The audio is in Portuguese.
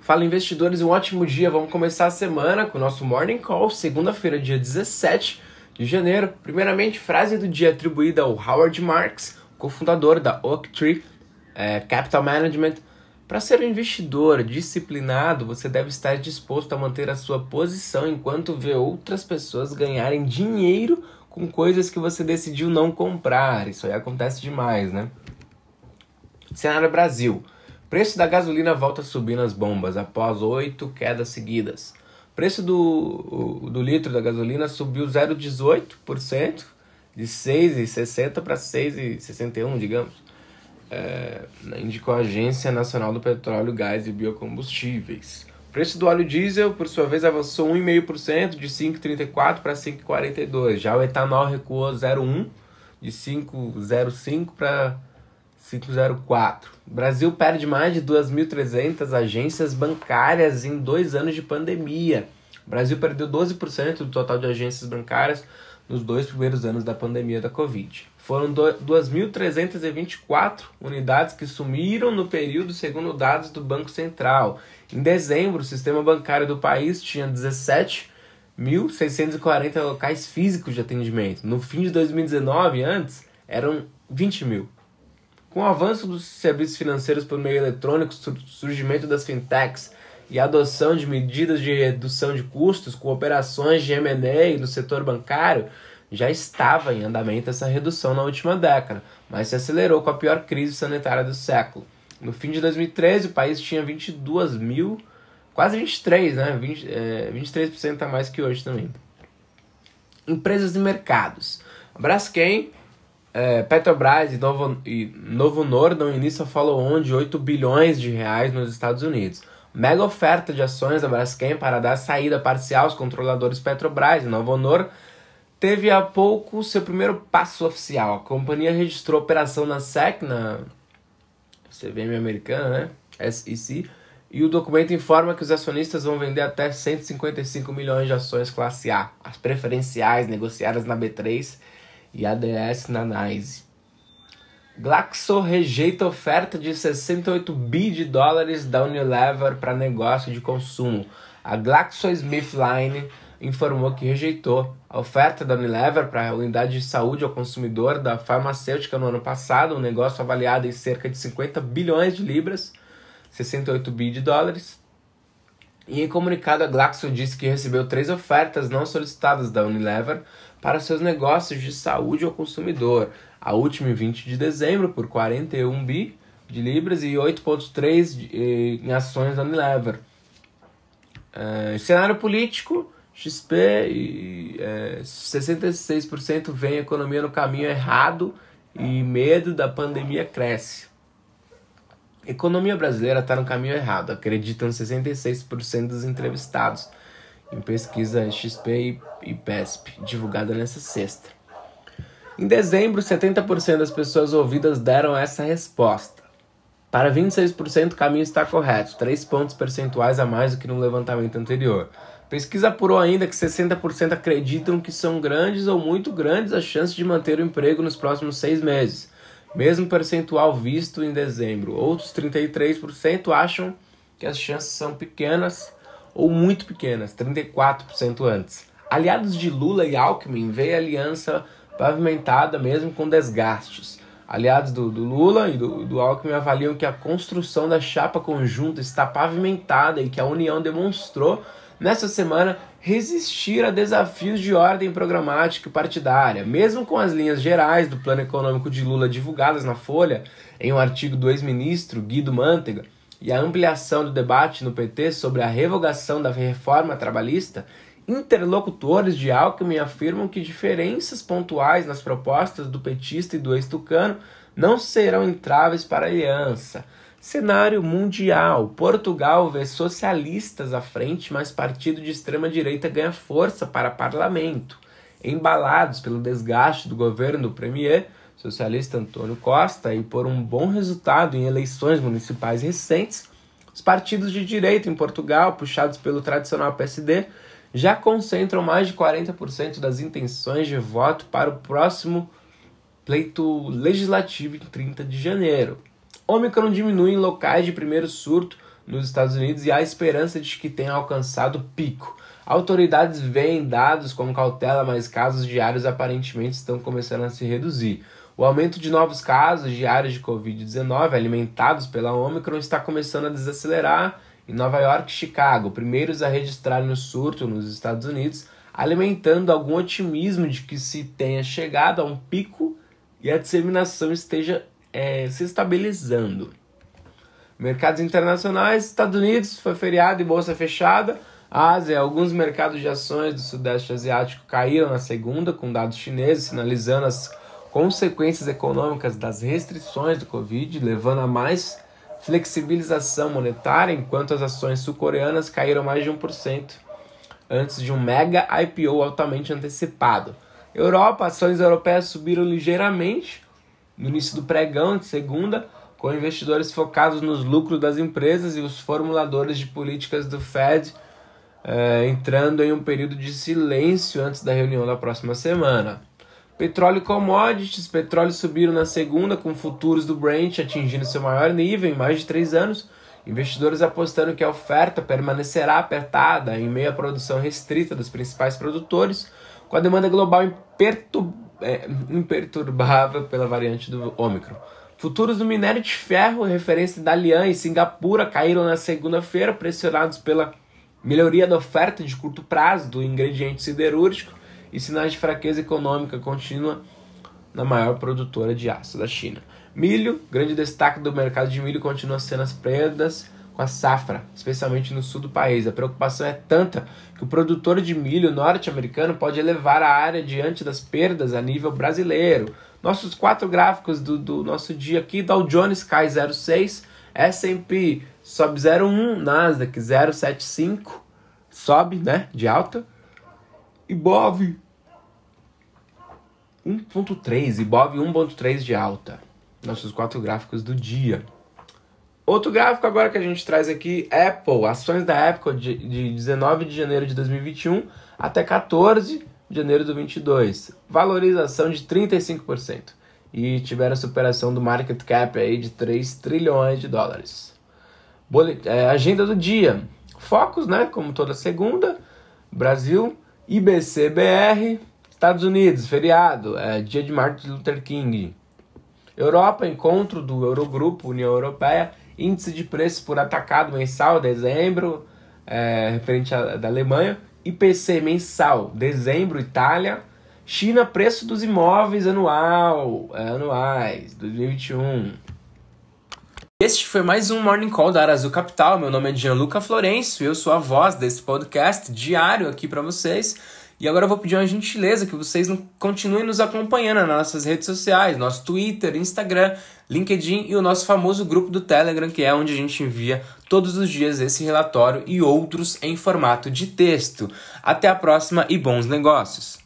Fala investidores, um ótimo dia. Vamos começar a semana com o nosso Morning Call, segunda-feira, dia 17 de janeiro. Primeiramente, frase do dia atribuída ao Howard Marks, cofundador da Oaktree é, Capital Management. Para ser um investidor disciplinado, você deve estar disposto a manter a sua posição enquanto vê outras pessoas ganharem dinheiro com coisas que você decidiu não comprar. Isso aí acontece demais, né? Cenário Brasil. Preço da gasolina volta a subir nas bombas após oito quedas seguidas. Preço do, do litro da gasolina subiu 0,18%, de 6,60 para 6,61, digamos. É, indicou a Agência Nacional do Petróleo, Gás e Biocombustíveis. O preço do óleo diesel, por sua vez, avançou 1,5%, de 5,34 para 5,42. Já o etanol recuou 0,1, de 5,05 para 504. O Brasil perde mais de 2.300 agências bancárias em dois anos de pandemia. O Brasil perdeu 12% do total de agências bancárias nos dois primeiros anos da pandemia da Covid. Foram 2.324 unidades que sumiram no período, segundo dados do Banco Central. Em dezembro, o sistema bancário do país tinha 17.640 locais físicos de atendimento. No fim de 2019, antes, eram 20 mil. Com o avanço dos serviços financeiros por meio eletrônico, surgimento das fintechs e a adoção de medidas de redução de custos com operações de M&A no setor bancário, já estava em andamento essa redução na última década, mas se acelerou com a pior crise sanitária do século. No fim de 2013, o país tinha 22 mil, quase 23, né? 20, é, 23% a mais que hoje também. Empresas e mercados. Braskem é, Petrobras e Novo, e Novo Nor dão início a follow-on de 8 bilhões de reais nos Estados Unidos. Mega oferta de ações da Braskem para dar saída parcial aos controladores Petrobras e Novo Nor teve há pouco seu primeiro passo oficial. A companhia registrou operação na SEC, na CVM americana, né? SEC, e o documento informa que os acionistas vão vender até 155 milhões de ações classe A, as preferenciais negociadas na B3 e ADS na NICE. Glaxo rejeita oferta de 68 bi de dólares da Unilever para negócio de consumo. A GlaxoSmithKline informou que rejeitou a oferta da Unilever para a unidade de saúde ao consumidor da farmacêutica no ano passado, um negócio avaliado em cerca de 50 bilhões de libras, 68 bi de dólares. E em comunicado, a Glaxo disse que recebeu três ofertas não solicitadas da Unilever para seus negócios de saúde ao consumidor. A última em 20 de dezembro por 41 bi de libras e 8,3 eh, em ações da Unilever. Uh, cenário político, XP e é, 66% vem a economia no caminho errado e medo da pandemia cresce. Economia brasileira está no caminho errado, acreditam 66% dos entrevistados em pesquisa XP e PESP, divulgada nessa sexta. Em dezembro, 70% das pessoas ouvidas deram essa resposta. Para 26%, o caminho está correto, 3 pontos percentuais a mais do que no levantamento anterior. Pesquisa apurou ainda que 60% acreditam que são grandes ou muito grandes as chances de manter o emprego nos próximos seis meses, mesmo percentual visto em dezembro. Outros 33% acham que as chances são pequenas ou muito pequenas, 34% antes. Aliados de Lula e Alckmin veem a aliança pavimentada mesmo com desgastes. Aliados do, do Lula e do, do Alckmin avaliam que a construção da chapa conjunta está pavimentada e que a União demonstrou nessa semana resistir a desafios de ordem programática e partidária, mesmo com as linhas gerais do plano econômico de Lula divulgadas na Folha, em um artigo do ex-ministro Guido Mantega e a ampliação do debate no PT sobre a revogação da reforma trabalhista, interlocutores de Alckmin afirmam que diferenças pontuais nas propostas do petista e do ex-tucano não serão entraves para a aliança. Cenário mundial: Portugal vê socialistas à frente, mas partido de extrema-direita ganha força para parlamento. Embalados pelo desgaste do governo do premier, socialista Antônio Costa e por um bom resultado em eleições municipais recentes, os partidos de direita em Portugal, puxados pelo tradicional PSD, já concentram mais de 40% das intenções de voto para o próximo pleito legislativo em 30 de janeiro. Omicron diminui em locais de primeiro surto nos Estados Unidos e há esperança de que tenha alcançado pico. Autoridades veem dados com cautela, mas casos diários aparentemente estão começando a se reduzir. O aumento de novos casos diários de Covid-19 alimentados pela Omicron está começando a desacelerar em Nova York e Chicago, primeiros a registrarem o surto nos Estados Unidos, alimentando algum otimismo de que se tenha chegado a um pico e a disseminação esteja é, se estabilizando. Mercados internacionais, Estados Unidos foi feriado e bolsa fechada. Ásia, alguns mercados de ações do Sudeste Asiático caíram na segunda, com dados chineses sinalizando as consequências econômicas das restrições do Covid, levando a mais flexibilização monetária, enquanto as ações sul-coreanas caíram mais de 1% antes de um mega IPO altamente antecipado. Europa, ações europeias subiram ligeiramente no início do pregão de segunda, com investidores focados nos lucros das empresas e os formuladores de políticas do Fed é, entrando em um período de silêncio antes da reunião da próxima semana. Petróleo commodities, petróleo subiram na segunda com futuros do Brent atingindo seu maior nível em mais de três anos. Investidores apostando que a oferta permanecerá apertada em meio à produção restrita dos principais produtores, com a demanda global é, imperturbável pela variante do Ômicron. Futuros do minério de ferro, referência da Lian e Singapura, caíram na segunda-feira, pressionados pela melhoria da oferta de curto prazo do ingrediente siderúrgico e sinais de fraqueza econômica contínua na maior produtora de aço da China. Milho, grande destaque do mercado de milho continua sendo as perdas com a safra, especialmente no sul do país. A preocupação é tanta que o produtor de milho norte-americano pode elevar a área diante das perdas a nível brasileiro. Nossos quatro gráficos do, do nosso dia aqui, Dow Jones cai 0,6, S&P sobe 0,1, Nasdaq 0,75, sobe, né, de alta. Ibov 1.3, Ibov 1.3 de alta. Nossos quatro gráficos do dia. Outro gráfico agora que a gente traz aqui, Apple, ações da Apple de, de 19 de janeiro de 2021 até 14 de janeiro de 2022. Valorização de 35%. E tiveram superação do market cap aí de 3 trilhões de dólares. Bolet é, agenda do dia. Focos, né? Como toda segunda. Brasil, IBCBR, Estados Unidos, feriado, é, dia de Martin Luther King. Europa, encontro do Eurogrupo, União Europeia, índice de preço por atacado mensal, dezembro, é, referente à, da Alemanha, IPC mensal, dezembro, Itália, China, preço dos imóveis anual, é, anuais, 2021. Este foi mais um Morning Call da Arazu Capital. Meu nome é Gianluca Florencio eu sou a voz desse podcast diário aqui para vocês. E agora eu vou pedir uma gentileza que vocês continuem nos acompanhando nas nossas redes sociais, nosso Twitter, Instagram, LinkedIn e o nosso famoso grupo do Telegram, que é onde a gente envia todos os dias esse relatório e outros em formato de texto. Até a próxima e bons negócios!